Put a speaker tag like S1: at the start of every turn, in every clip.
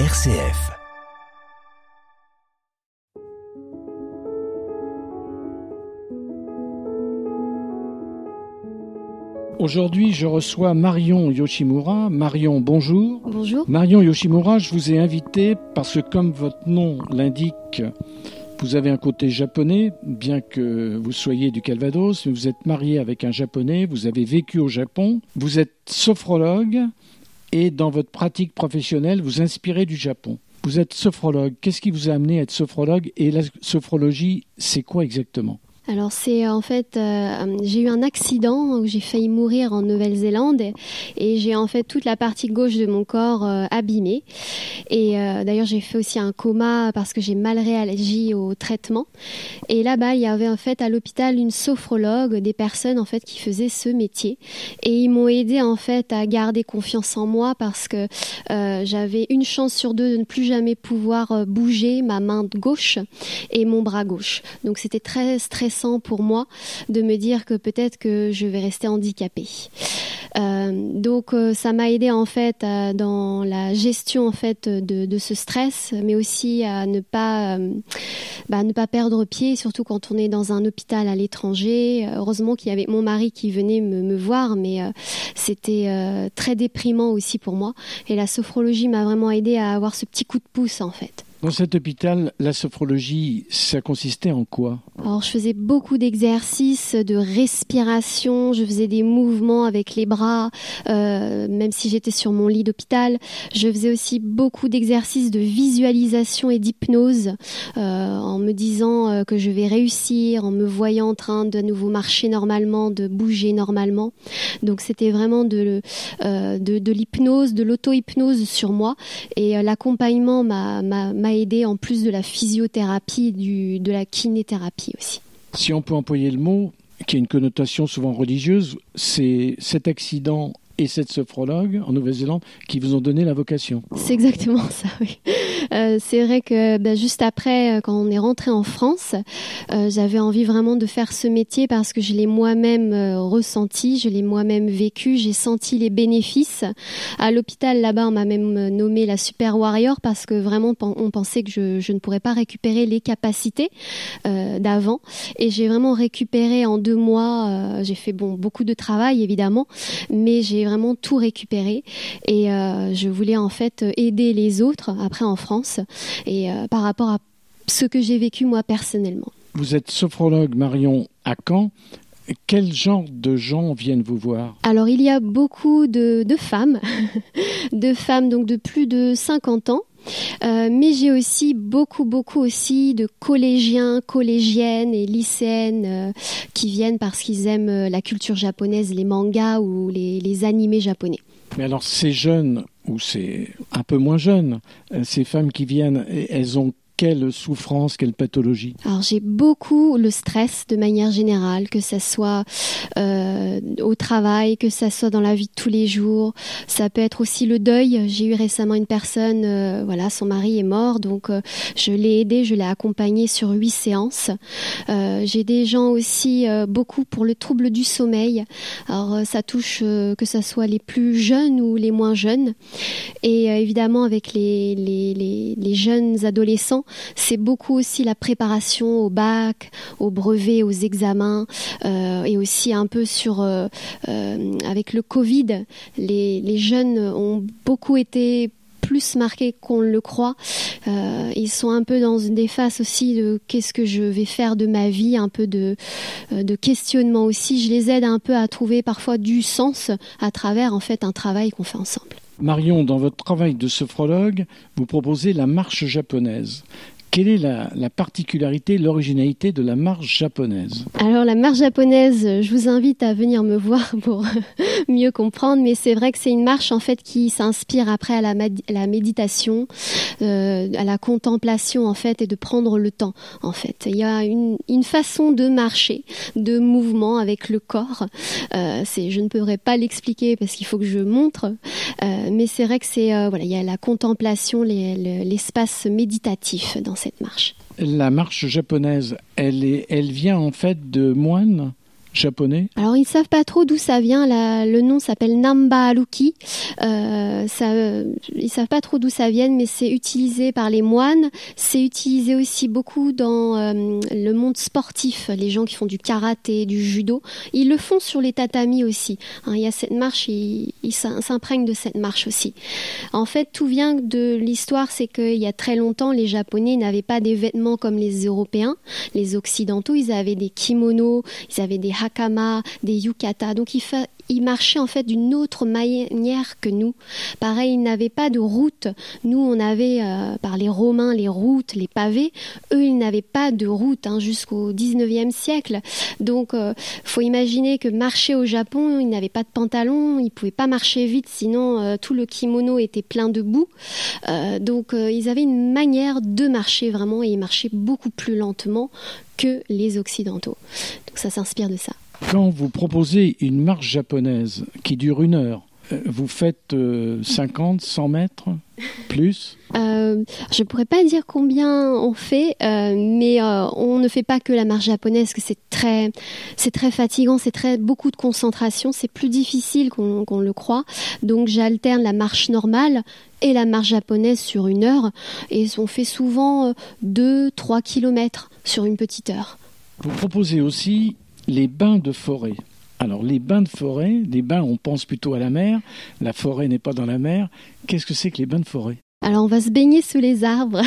S1: RCF.
S2: Aujourd'hui, je reçois Marion Yoshimura. Marion, bonjour.
S3: Bonjour.
S2: Marion Yoshimura, je vous ai invité parce que comme votre nom l'indique, vous avez un côté japonais, bien que vous soyez du Calvados, mais vous êtes marié avec un japonais, vous avez vécu au Japon, vous êtes sophrologue et dans votre pratique professionnelle, vous inspirez du Japon. Vous êtes sophrologue. Qu'est-ce qui vous a amené à être sophrologue? Et la sophrologie, c'est quoi exactement?
S3: Alors c'est en fait, euh, j'ai eu un accident où j'ai failli mourir en Nouvelle-Zélande et, j'ai en fait toute la partie gauche de mon corps euh, abîmée. Et euh, d'ailleurs j'ai fait aussi un coma parce que j'ai mal réagi au traitement. Et là-bas il y avait en fait à l'hôpital une sophrologue, des personnes en fait qui faisaient ce métier et ils m'ont aidé en fait à garder confiance en moi parce que j'avais une chance sur deux de ne plus jamais pouvoir bouger ma main gauche et mon bras gauche. Donc c'était très stressant pour moi de me dire que peut-être que je vais rester handicapée. Euh, donc euh, ça m'a aidé en fait dans la gestion en fait de, ce stress, mais aussi à ne pas euh, bah, ne pas perdre pied, surtout quand on est dans un hôpital à l'étranger. Heureusement qu'il y avait mon mari qui venait me, me voir, mais c'était très déprimant aussi pour moi. Et la sophrologie m'a vraiment aidé à avoir ce petit coup de pouce en fait.
S2: Dans cet hôpital, la sophrologie, ça consistait en quoi
S3: Alors, je faisais beaucoup d'exercices de respiration, je faisais des mouvements avec les bras, euh, même si j'étais sur mon lit d'hôpital. Je faisais aussi beaucoup d'exercices de visualisation et d'hypnose, euh, en me disant euh, que je vais réussir, en me voyant en train de nouveau marcher normalement, de bouger normalement. Donc, c'était vraiment de, de, l'hypnose, de l'auto-hypnose sur moi. Et l'accompagnement m'a aider en plus de la physiothérapie, du, de la kinéthérapie aussi.
S2: Si on peut employer le mot, qui a une connotation souvent religieuse, c'est cet accident et cette sophrologue en Nouvelle-Zélande qui vous ont donné la vocation.
S3: C'est exactement ça, oui. Euh, c'est vrai que ben, juste après, euh, quand on est rentré en France, euh, j'avais envie vraiment de faire ce métier parce que je l'ai moi-même ressenti, je l'ai moi-même vécu, j'ai senti les bénéfices. À l'hôpital là-bas, on m'a même nommé la super warrior parce que vraiment on pensait que je, je ne pourrais pas récupérer les capacités d'avant. Et j'ai vraiment récupéré en deux mois. j'ai fait bon beaucoup de travail évidemment, mais j'ai vraiment tout récupéré et euh, je voulais en fait aider les autres après en France et euh, par rapport à ce que j'ai vécu moi personnellement.
S2: Vous êtes sophrologue Marion à Caen. Quel genre de gens viennent vous voir?
S3: Alors il y a beaucoup de, de femmes, de femmes donc de plus de 50 ans euh, mais j'ai aussi beaucoup, beaucoup aussi de collégiens, collégiennes et lycéennes euh, qui viennent parce qu'ils aiment la culture japonaise, les mangas ou les, les animés japonais.
S2: Mais alors ces jeunes, ou c'est un peu moins jeunes, ces femmes qui viennent, elles ont quelle souffrance, quelle pathologie
S3: Alors j'ai beaucoup le stress de manière générale, que ça soit euh, au travail, que ça soit dans la vie de tous les jours. Ça peut être aussi le deuil. J'ai eu récemment une personne, euh, voilà, son mari est mort, donc euh, je l'ai aidé, je l'ai accompagné sur huit séances. j'ai des gens aussi beaucoup pour le trouble du sommeil. Alors ça touche que ça soit les plus jeunes ou les moins jeunes, et évidemment avec les, les, les, les jeunes adolescents c'est beaucoup aussi la préparation au bac, au brevet, aux examens, euh, et aussi un peu sur euh, euh, avec le Covid, les, les jeunes ont beaucoup été plus marqués qu'on le croit. ils sont un peu dans des phases aussi de qu'est-ce que je vais faire de ma vie, un peu de, de questionnement aussi. Je les aide un peu à trouver parfois du sens à travers en fait un travail qu'on fait ensemble.
S2: Marion, dans votre travail de sophrologue, vous proposez la marche japonaise. Quelle est la, particularité, l'originalité de la marche japonaise
S3: Alors la marche japonaise, je vous invite à venir me voir pour mieux comprendre, mais c'est vrai que c'est une marche en fait qui s'inspire après à la, méditation, euh, à la contemplation en fait et de prendre le temps en fait. Il y a une, façon de marcher, de mouvement avec le corps. Euh, je ne pourrais pas l'expliquer parce qu'il faut que je montre, euh, mais c'est vrai que c'est voilà, il y a la contemplation, l'espace méditatif dans
S2: La marche japonaise, elle, est, elle vient en fait de moines
S3: Alors ils ne savent pas trop d'où ça vient. le nom s'appelle Namba Aluki. Euh, ça, ils savent pas trop d'où ça vient, mais c'est utilisé par les moines. C'est utilisé aussi beaucoup dans euh, le monde sportif. Les gens qui font du karaté, du judo, ils le font sur les tatamis aussi. Hein, il y a cette marche, ils s'imprègnent de cette marche aussi. En fait, tout vient de l'histoire, c'est qu'il y a très longtemps, les Japonais n'avaient pas des vêtements comme les Européens, les Occidentaux. Ils avaient des kimonos, ils avaient des hakama, des yukata. Donc ils, marchaient en fait d'une autre manière que nous. Pareil, ils n'avaient pas de route. Nous, on avait euh, par les Romains les routes, les pavés. Eux, ils n'avaient pas de route hein, jusqu'au 19e siècle. Donc, euh, faut imaginer que marcher au Japon, ils n'avaient pas de pantalon, ils pouvaient pas marcher vite, sinon euh, tout le kimono était plein de boue. donc, ils avaient une manière de marcher vraiment et ils marchaient beaucoup plus lentement que les Occidentaux. Donc ça s'inspire de ça.
S2: Quand vous proposez une marche japonaise qui dure une heure, euh, vous faites 50, euh, 100 mètres plus?
S3: Euh, Je ne pourrais pas dire combien on fait, mais on ne fait pas que la marche japonaise, que c'est très, c'est très fatigant, c'est très beaucoup de concentration, c'est plus difficile qu'on le croit. Donc j'alterne la marche normale et la marche japonaise sur une heure, et on fait souvent 2-3 kilomètres sur une petite heure.
S2: Vous proposez aussi les bains de forêt. Alors les bains de forêt, les bains on pense plutôt à la mer, la forêt n'est pas dans la mer. Qu'est-ce que c'est que les bains de forêt?
S3: Alors on va se baigner sous les arbres.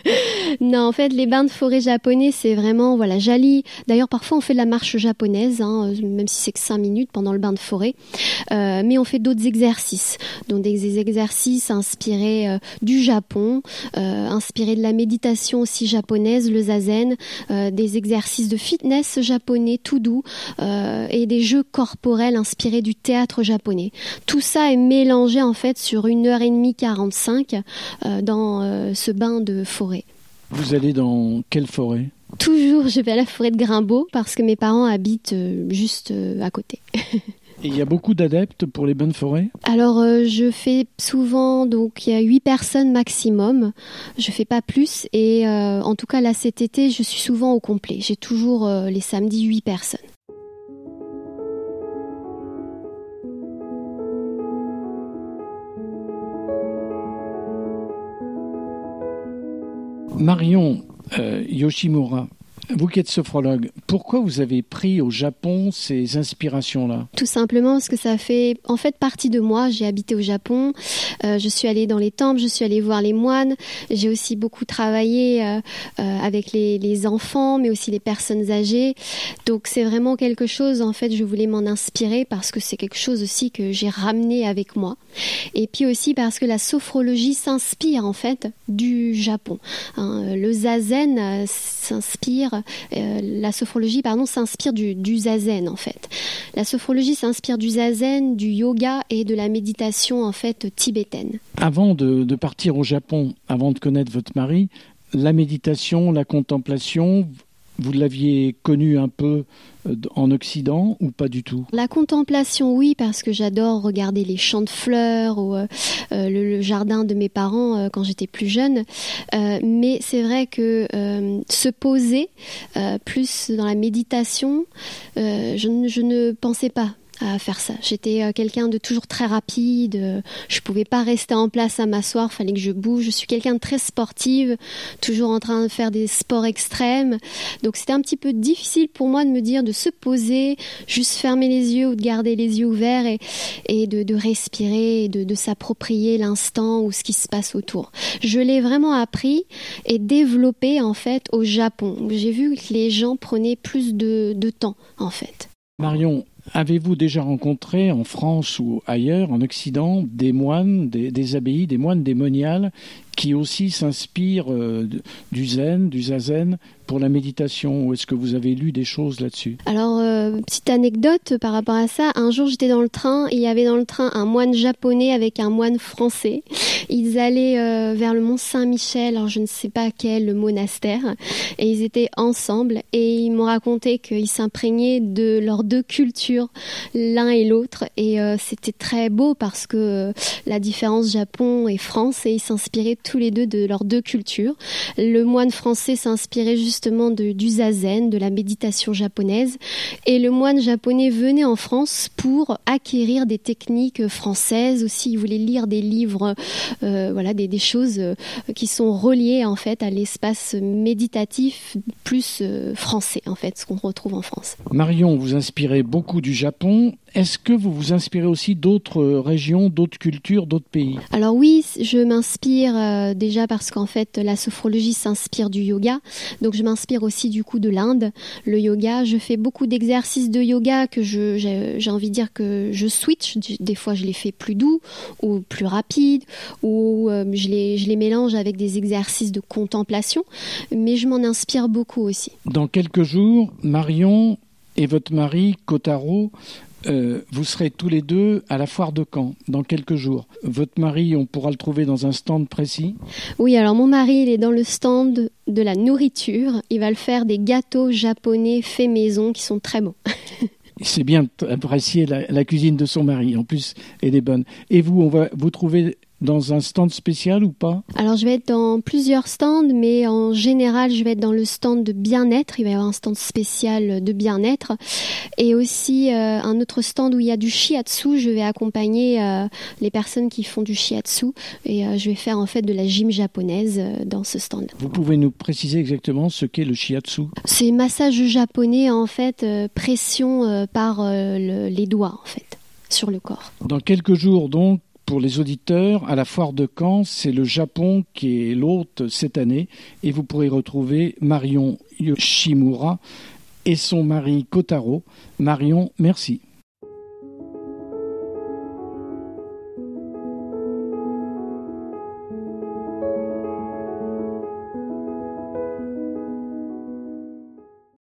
S3: non, en fait, les bains de forêt japonais, c'est vraiment voilà jali. D'ailleurs, parfois on fait de la marche japonaise, hein, même si c'est que 5 minutes pendant le bain de forêt. Euh, mais on fait d'autres exercices, donc des exercices inspirés euh, du Japon, euh, inspirés de la méditation aussi japonaise, le zazen, des exercices de fitness japonais tout doux et des jeux corporels inspirés du théâtre japonais. Tout ça est mélangé en fait sur une heure et demie 45 euh, dans euh, ce bain de forêt.
S2: Vous allez dans quelle forêt?
S3: Toujours, je vais à la forêt de Grimbaud parce que mes parents habitent euh, juste à côté.
S2: Et il y a beaucoup d'adeptes pour les bains de forêt?
S3: Alors, je fais souvent, donc il y a huit personnes maximum. Je fais pas plus. Et en tout cas, là, cet été, je suis souvent au complet. J'ai toujours les samedis huit personnes.
S2: Marion euh, Yoshimura, vous qui êtes sophrologue, pourquoi vous avez pris au Japon ces inspirations-là
S3: Tout simplement parce que ça fait en fait partie de moi. J'ai habité au Japon, euh, je suis allée dans les temples, je suis allée voir les moines. J'ai aussi beaucoup travaillé euh, euh, avec les, enfants, mais aussi les personnes âgées. Donc c'est vraiment quelque chose, en fait, je voulais m'en inspirer parce que c'est quelque chose aussi que j'ai ramené avec moi. Et puis aussi parce que la sophrologie s'inspire en fait du Japon. Hein, le zazen s'inspire euh, la sophrologie pardon, s'inspire du, zazen en fait. La sophrologie s'inspire du zazen, du yoga et de la méditation en fait tibétaine.
S2: Avant de partir au Japon, avant de connaître votre mari, la méditation, la contemplation, vous l'aviez connu un peu euh, en Occident ou pas du tout?
S3: La contemplation, oui, parce que j'adore regarder les champs de fleurs ou euh, euh, le, jardin de mes parents quand j'étais plus jeune. mais c'est vrai que se poser plus dans la méditation, je, je ne pensais pas à faire ça. J'étais euh, quelqu'un de toujours très rapide. Euh, je pouvais pas rester en place à m'asseoir. Fallait que je bouge. Je suis quelqu'un de très sportive, toujours en train de faire des sports extrêmes. Donc c'était un petit peu difficile pour moi de me dire de se poser, juste fermer les yeux ou de garder les yeux ouverts et, de, respirer, de s'approprier l'instant ou ce qui se passe autour. Je l'ai vraiment appris et développé en fait au Japon. J'ai vu que les gens prenaient plus de, de temps en fait.
S2: Marion, Avez-vous déjà rencontré en France ou ailleurs, en Occident, des moines, des, abbayes, des moines démoniales qui aussi s'inspirent euh, du zen, du zazen pour la méditation Ou est-ce que vous avez lu des choses là-dessus
S3: Alors, euh, petite anecdote par rapport à ça. Un jour, j'étais dans le train il y avait dans le train un moine japonais avec un moine français. Ils allaient euh, vers le mont Saint-Michel, alors je ne sais pas quel monastère, et ils étaient ensemble et ils m'ont raconté qu'ils s'imprégnaient de leurs deux cultures, l'un et l'autre. Et euh, c'était très beau parce que la différence Japon et France, et ils s'inspiraient tous les deux de leurs deux cultures. Le moine français s'inspirait juste de, du zazen, de la méditation japonaise. Et le moine japonais venait en France pour acquérir des techniques françaises aussi. Il voulait lire des livres, euh, voilà, des, des, choses euh, qui sont reliées en fait à l'espace méditatif plus euh, français en fait, ce qu'on retrouve en France.
S2: Marion, vous inspirez beaucoup du Japon. Est-ce que vous vous inspirez aussi d'autres régions, d'autres cultures, d'autres pays?
S3: Alors oui, je m'inspire euh, déjà parce qu'en fait la sophrologie s'inspire du yoga, donc je m'inspire aussi du coup de l'Inde, le yoga. Je fais beaucoup d'exercices de yoga que j'ai envie de dire que je switch. Des fois je les fais plus doux ou plus rapides ou euh, je les je les mélange avec des exercices de contemplation, mais je m'en inspire beaucoup aussi.
S2: Dans quelques jours, Marion et votre mari Kotaro euh, vous serez tous les deux à la foire de Caen dans quelques jours. Votre mari, on pourra le trouver dans un stand précis
S3: Oui, alors mon mari, il est dans le stand de la nourriture. Il va le faire des gâteaux japonais faits maison qui sont très bons.
S2: C'est bien apprécier la, la, cuisine de son mari. En plus, elle est bonne. Et vous, on va vous trouver dans un stand spécial ou pas
S3: Alors je vais être dans plusieurs stands, mais en général je vais être dans le stand de bien-être. Il va y avoir un stand spécial de bien-être et aussi euh, un autre stand où il y a du shiatsu. Je vais accompagner euh, les personnes qui font du shiatsu et euh, je vais faire en fait de la gym japonaise dans ce stand.
S2: Vous pouvez nous préciser exactement ce qu'est le shiatsu?
S3: C'est massage japonais en fait, pression par le, les doigts en fait sur le corps.
S2: Dans quelques jours donc pour les auditeurs, à la foire de Caen, c'est le Japon qui est l'hôte cette année et vous pourrez retrouver Marion Yoshimura et son mari Kotaro. Marion, merci.